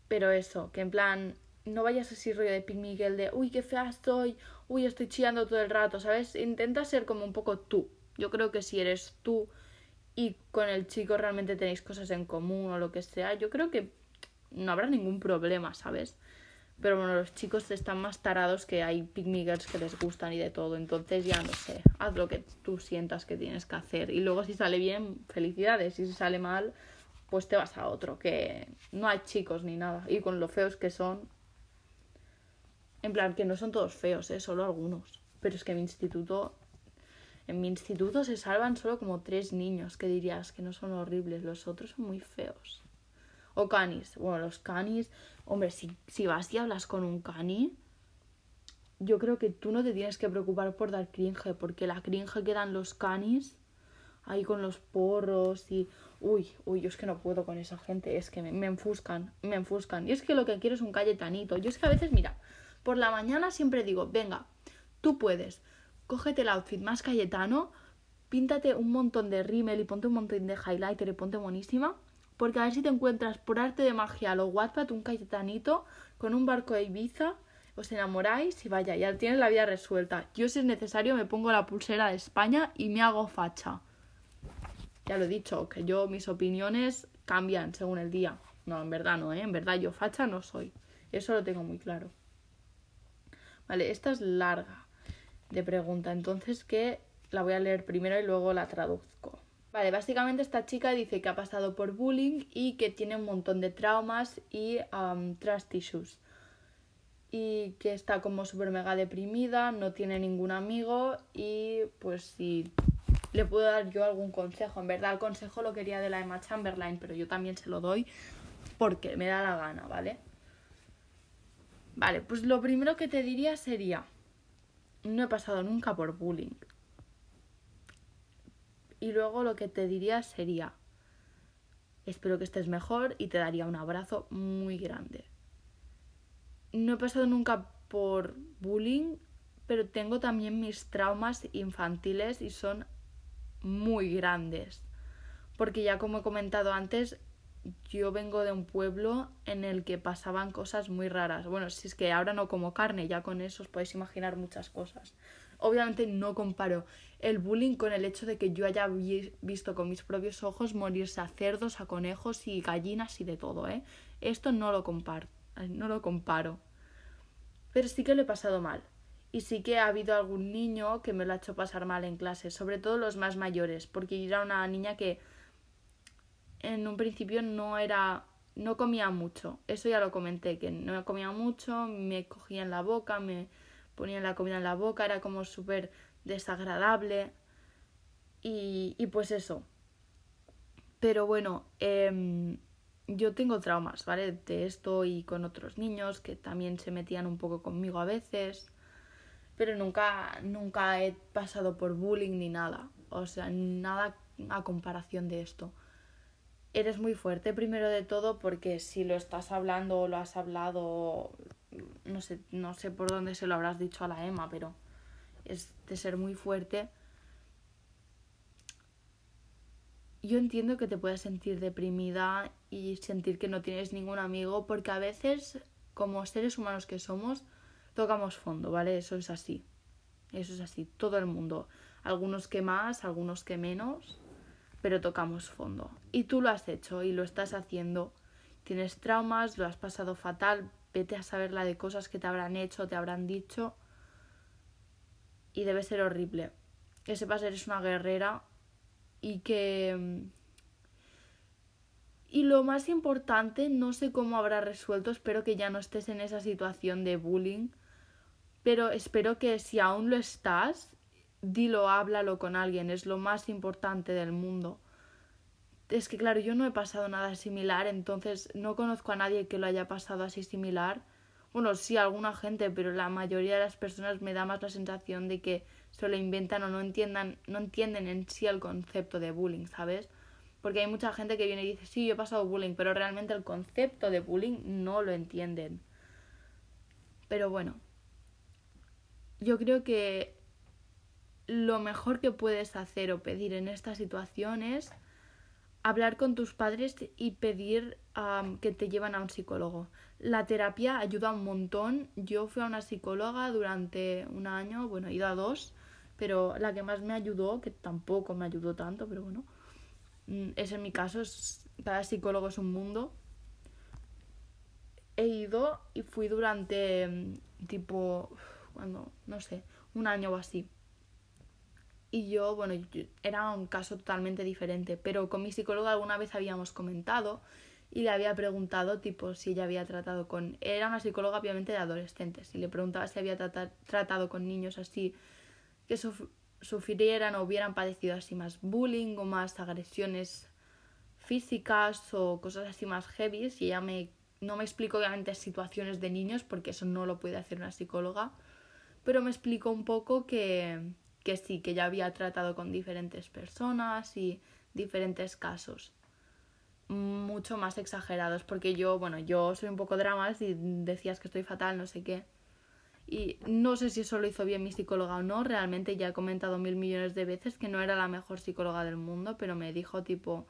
Pero eso, que en plan, no vayas así rollo de Pig Miguel de, uy, qué fea estoy, uy, estoy chillando todo el rato, ¿sabes? Intenta ser como un poco tú. Yo creo que si eres tú y con el chico realmente tenéis cosas en común o lo que sea, yo creo que no habrá ningún problema, ¿sabes? Pero bueno, los chicos están más tarados que hay girls que les gustan y de todo. Entonces ya no sé, haz lo que tú sientas que tienes que hacer. Y luego si sale bien, felicidades. Y si sale mal, pues te vas a otro. Que no hay chicos ni nada. Y con lo feos que son. En plan, que no son todos feos, ¿eh? solo algunos. Pero es que en mi instituto. En mi instituto se salvan solo como tres niños, que dirías que no son horribles. Los otros son muy feos. O canis. Bueno, los canis, hombre, si, si vas y hablas con un cani, yo creo que tú no te tienes que preocupar por dar cringe, porque la cringe que dan los canis ahí con los porros y... Uy, uy, yo es que no puedo con esa gente, es que me, enfuscan, me enfuscan. Y es que lo que quiero es un Cayetanito. Yo es que a veces, mira, por la mañana siempre digo, venga, tú puedes, cógete el outfit más Cayetano, píntate un montón de rímel y ponte un montón de highlighter y ponte buenísima porque a ver si te encuentras por arte de magia lo Wattpad un cayetanito con un barco de Ibiza, os enamoráis y vaya, ya tienes la vida resuelta. Yo si es necesario me pongo la pulsera de España y me hago facha. Ya lo he dicho, que yo mis opiniones cambian según el día. No, en verdad no, ¿eh? En verdad yo facha no soy. Eso lo tengo muy claro. Vale, esta es larga de pregunta, entonces que la voy a leer primero y luego la traduzco. Vale, básicamente esta chica dice que ha pasado por bullying y que tiene un montón de traumas y um, trust. Y que está como súper mega deprimida, no tiene ningún amigo y pues si le puedo dar yo algún consejo. En verdad el consejo lo quería de la Emma Chamberlain, pero yo también se lo doy porque me da la gana, ¿vale? Vale, pues lo primero que te diría sería, no he pasado nunca por bullying y luego lo que te diría sería, espero que estés mejor y te daría un abrazo muy grande. No he pasado nunca por bullying, pero tengo también mis traumas infantiles y son muy grandes. Porque ya como he comentado antes, yo vengo de un pueblo en el que pasaban cosas muy raras. Bueno, si es que ahora no como carne, ya con eso os podéis imaginar muchas cosas. Obviamente no comparo el bullying con el hecho de que yo haya visto con mis propios ojos morirse a cerdos, a conejos y gallinas y de todo, ¿eh? Esto no lo comparo, no lo comparo. Pero sí que lo he pasado mal. Y sí que ha habido algún niño que me lo ha hecho pasar mal en clase, sobre todo los más mayores, porque yo era una niña que en un principio no era no comía mucho. Eso ya lo comenté, que no comía mucho, me cogía en la boca, me ponían la comida en la boca, era como súper desagradable. Y, y, pues eso. Pero bueno, em, yo tengo traumas, ¿vale? De esto y con otros niños que también se metían un poco conmigo a veces. Pero nunca, nunca he pasado por bullying ni nada. O sea, nada a comparación de esto. Eres muy fuerte primero de todo porque si lo estás hablando o lo has hablado no sé, no sé por dónde se lo habrás dicho a la Emma, pero es de ser muy fuerte. Yo entiendo que te puedes sentir deprimida y sentir que no tienes ningún amigo, porque a veces, como seres humanos que somos, tocamos fondo, ¿vale? Eso es así. Eso es así, todo el mundo. Algunos que más, algunos que menos, pero tocamos fondo. Y tú lo has hecho y lo estás haciendo. Tienes traumas, lo has pasado fatal, vete a saber la de cosas que te habrán hecho, te habrán dicho. Y debe ser horrible. Que sepas eres una guerrera y que... Mm, y lo más importante, no sé cómo habrá resuelto, espero que ya no estés en esa situación de bullying, pero espero que si aún lo estás, dilo, háblalo con alguien, es lo más importante del mundo. Es que claro, yo no he pasado nada similar, entonces no conozco a nadie que lo haya pasado así similar. Bueno, sí, alguna gente, pero la mayoría de las personas me da más la sensación de que se lo inventan o no entiendan, no entienden en sí el concepto de bullying, ¿sabes? Porque hay mucha gente que viene y dice, sí, yo he pasado bullying, pero realmente el concepto de bullying no lo entienden. Pero bueno, yo creo que lo mejor que puedes hacer o pedir en esta situación es hablar con tus padres y pedir que te lleven a un psicólogo. La terapia ayuda un montón. Yo fui a una psicóloga durante un año, bueno, he ido a dos, pero la que más me ayudó, que tampoco me ayudó tanto, pero bueno, mm, es en mi caso, es, cada psicólogo es un mundo. He ido y fui durante mm, tipo, cuando, no sé, un año o así. Y yo, bueno, era un caso totalmente diferente, pero con mi psicóloga alguna vez habíamos comentado y le había preguntado, tipo, si ella había tratado con... Era una psicóloga obviamente de adolescentes y le preguntaba si había tratado con niños así que sufrieran o hubieran padecido así más bullying o más agresiones físicas o cosas así más heavy y ella me, no me explicó obviamente situaciones de niños porque eso no lo puede hacer una psicóloga, pero me explicó un poco que que sí, que ya había tratado con diferentes personas y diferentes casos mucho más exagerados porque yo, bueno, yo soy un poco dramas y decías que estoy fatal, no sé qué. Y no sé si eso lo hizo bien mi psicóloga o no, realmente ya he comentado mil millones de veces que no era la mejor psicóloga del mundo, pero me dijo tipo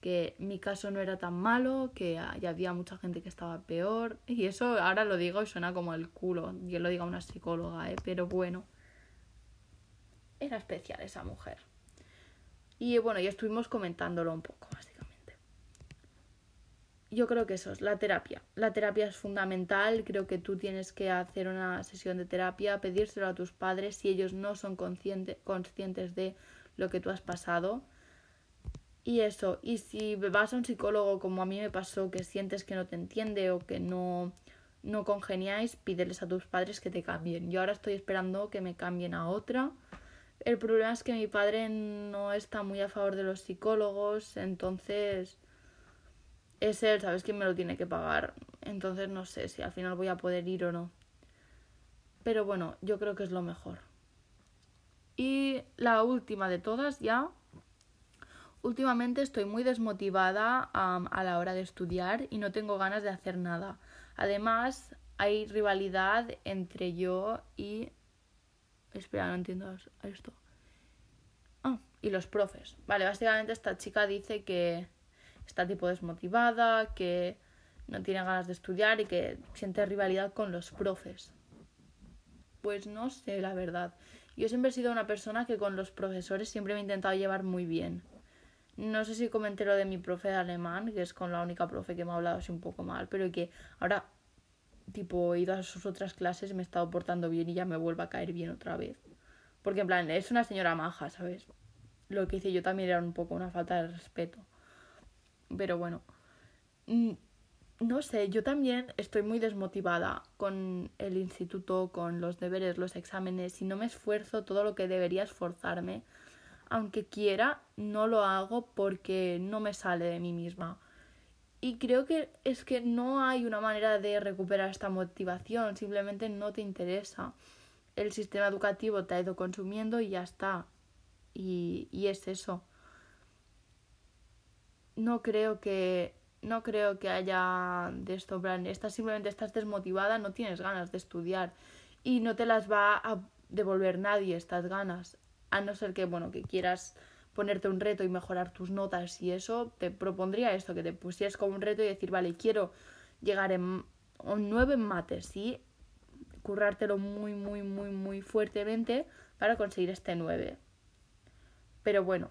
que mi caso no era tan malo, que ya había mucha gente que estaba peor. Y eso ahora lo digo y suena como el culo, yo lo diga una psicóloga, ¿eh? pero bueno era especial esa mujer. Y bueno, y estuvimos comentándolo un poco, básicamente. Yo creo que eso es la terapia. La terapia es fundamental. Creo que tú tienes que hacer una sesión de terapia, pedírselo a tus padres si ellos no son conscientes de lo que tú has pasado. Y eso, y si vas a un psicólogo como a mí me pasó, que sientes que no te entiende o que no, no congeniáis, pídeles a tus padres que te cambien. Yo ahora estoy esperando que me cambien a otra el problema es que mi padre no está muy a favor de los psicólogos, entonces es él, ¿sabes quién me lo tiene que pagar? Entonces no sé si al final voy a poder ir o no. Pero bueno, yo creo que es lo mejor. Y la última de todas ya. Últimamente estoy muy desmotivada a la hora de estudiar y no tengo ganas de hacer nada. Además, hay rivalidad entre yo y Espera, no entiendo esto. Ah, y los profes. Vale, básicamente esta chica dice que está tipo desmotivada, que no tiene ganas de estudiar y que siente rivalidad con los profes. Pues no sé, la verdad. Yo siempre he sido una persona que con los profesores siempre me he intentado llevar muy bien. No sé si comenté lo de mi profe de alemán, que es con la única profe que me ha hablado así un poco mal, pero que ahora tipo, he ido a sus otras clases, me he estado portando bien y ya me vuelve a caer bien otra vez. Porque en plan, es una señora maja, ¿sabes? Lo que hice yo también era un poco una falta de respeto. Pero bueno, mm, no sé, yo también estoy muy desmotivada con el instituto, con los deberes, los exámenes y no me esfuerzo todo lo que debería esforzarme. Aunque quiera, no lo hago porque no me sale de mí misma. Y creo que es que no hay una manera de recuperar esta motivación, simplemente no te interesa. El sistema educativo te ha ido consumiendo y ya está. Y, y es eso. No creo que no creo que haya de esto, plan, estás simplemente estás desmotivada, no tienes ganas de estudiar y no te las va a devolver nadie estas ganas, a no ser que bueno, que quieras ponerte un reto y mejorar tus notas y eso, te propondría esto, que te pusieras como un reto y decir, vale, quiero llegar en un 9 en mates y currártelo muy, muy, muy, muy fuertemente para conseguir este 9. Pero bueno,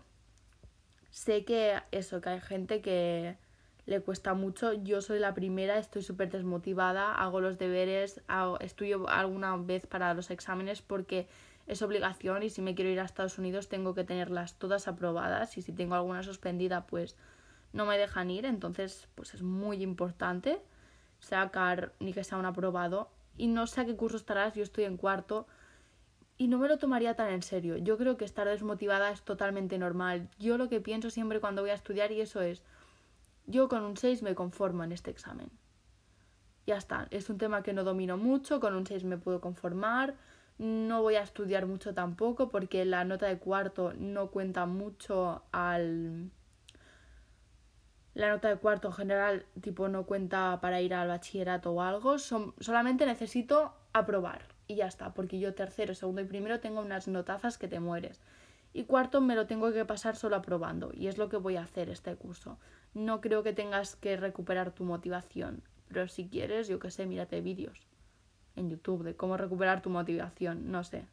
sé que eso, que hay gente que le cuesta mucho. Yo soy la primera, estoy súper desmotivada, hago los deberes, hago, estudio alguna vez para los exámenes porque es obligación y si me quiero ir a Estados Unidos tengo que tenerlas todas aprobadas y si tengo alguna suspendida pues no me dejan ir, entonces pues es muy importante sacar ni que sea un aprobado y no sé a qué curso estarás, yo estoy en cuarto y no me lo tomaría tan en serio. Yo creo que estar desmotivada es totalmente normal. Yo lo que pienso siempre cuando voy a estudiar y eso es yo con un 6 me conformo en este examen. Ya está, es un tema que no domino mucho, con un 6 me puedo conformar, no voy a estudiar mucho tampoco porque la nota de cuarto no cuenta mucho al... La nota de cuarto en general tipo no cuenta para ir al bachillerato o algo, solamente necesito aprobar y ya está, porque yo tercero, segundo y primero tengo unas notazas que te mueres. Y cuarto me lo tengo que pasar solo aprobando y es lo que voy a hacer este curso no creo que tengas que recuperar tu motivación. Pero si quieres, yo qué sé, mírate vídeos en YouTube de cómo recuperar tu motivación, no sé.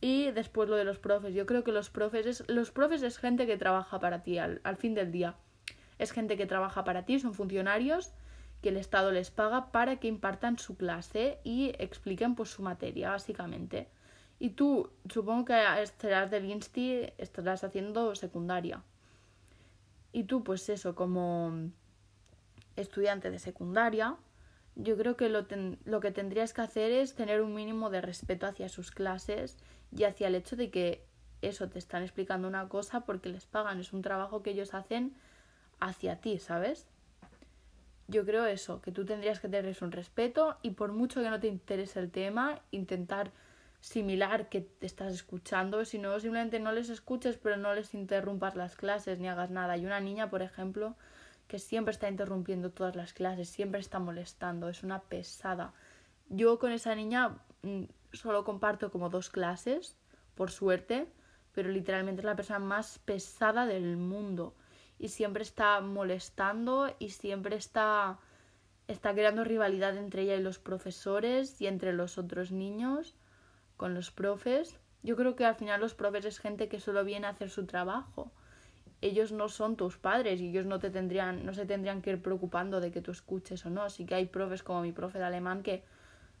Y después lo de los profes. Yo creo que los profes es, los profes es gente que trabaja para ti al, al fin del día. Es gente que trabaja para ti, son funcionarios que el Estado les paga para que impartan su clase y expliquen pues su materia, básicamente. Y tú, supongo que estarás del Insti, estarás haciendo secundaria. Y tú, pues eso, como estudiante de secundaria, yo creo que lo, lo, que tendrías que hacer es tener un mínimo de respeto hacia sus clases y hacia el hecho de que eso te están explicando una cosa porque les pagan, es un trabajo que ellos hacen hacia ti, ¿sabes? Yo creo eso, que tú tendrías que tener un respeto y por mucho que no te interese el tema, intentar similar que te estás escuchando, sino simplemente no les escuches pero no les interrumpas las clases ni hagas nada. Hay una niña, por ejemplo, que siempre está interrumpiendo todas las clases, siempre está molestando, es una pesada. Yo con esa niña mm, solo comparto como dos clases, por suerte, pero literalmente es la persona más pesada del mundo y siempre está molestando y siempre está está creando rivalidad entre ella y los profesores y entre los otros niños con los profes. Yo creo que al final los profes es gente que solo viene a hacer su trabajo. Ellos no son tus padres y ellos no te tendrían, no se tendrían que ir preocupando de que tú escuches o no. Así que hay profes como mi profe de alemán que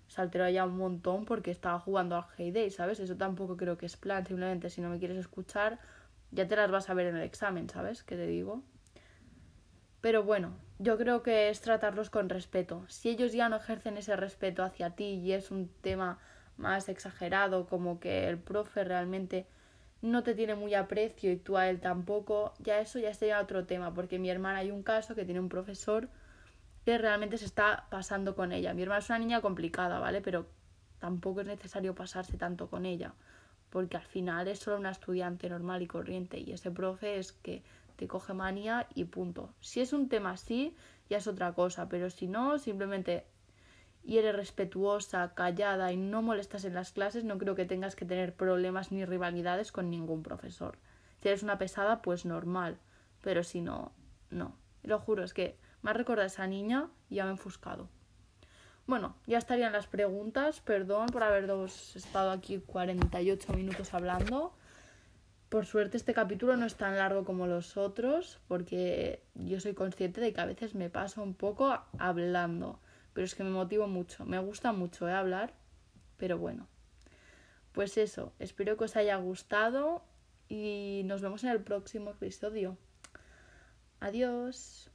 se alteró ya un montón porque estaba jugando al Heyday, ¿sabes? Eso tampoco creo que es plan. Simplemente si no me quieres escuchar, ya te las vas a ver en el examen, ¿sabes? ¿Qué te digo? Pero bueno, yo creo que es tratarlos con respeto. Si ellos ya no ejercen ese respeto hacia ti y es un tema más exagerado, como que el profe realmente no te tiene muy aprecio y tú a él tampoco, ya eso ya sería otro tema, porque mi hermana hay un caso que tiene un profesor que realmente se está pasando con ella. Mi hermana es una niña complicada, ¿vale? Pero tampoco es necesario pasarse tanto con ella, porque al final es solo una estudiante normal y corriente y ese profe es que te coge manía y punto. Si es un tema así, ya es otra cosa, pero si no, simplemente y eres respetuosa, callada y no molestas en las clases, no creo que tengas que tener problemas ni rivalidades con ningún profesor. Si eres una pesada, pues normal, pero si no, no. Lo juro, es que me ha recordado a esa niña y ya me he enfuscado. Bueno, ya estarían las preguntas. Perdón por haber estado aquí 48 minutos hablando. Por suerte este capítulo no es tan largo como los otros, porque yo soy consciente de que a veces me paso un poco hablando pero es que me motivo mucho, me gusta mucho ¿eh? hablar, pero bueno. Pues eso, espero que os haya gustado y nos vemos en el próximo episodio. Adiós.